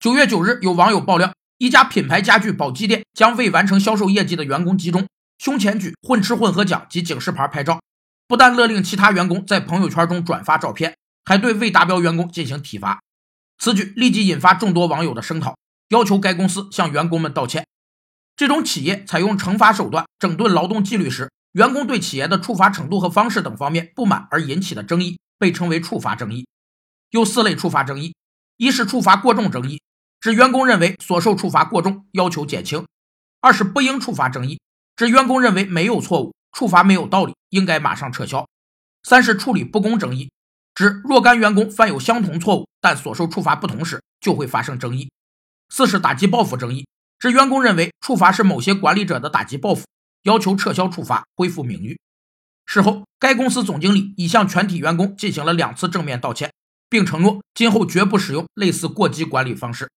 九月九日，有网友爆料，一家品牌家具宝鸡店将未完成销售业绩的员工集中，胸前举混吃混喝奖及警示牌拍照，不但勒令其他员工在朋友圈中转发照片，还对未达标员工进行体罚。此举立即引发众多网友的声讨，要求该公司向员工们道歉。这种企业采用惩罚手段整顿劳动纪律时，员工对企业的处罚程度和方式等方面不满而引起的争议，被称为处罚争议。有四类处罚争议：一是处罚过重争议，指员工认为所受处罚过重，要求减轻；二是不应处罚争议，指员工认为没有错误，处罚没有道理，应该马上撤销；三是处理不公争议，指若干员工犯有相同错误，但所受处罚不同时，就会发生争议；四是打击报复争议。指员工认为处罚是某些管理者的打击报复，要求撤销处罚，恢复名誉。事后，该公司总经理已向全体员工进行了两次正面道歉，并承诺今后绝不使用类似过激管理方式。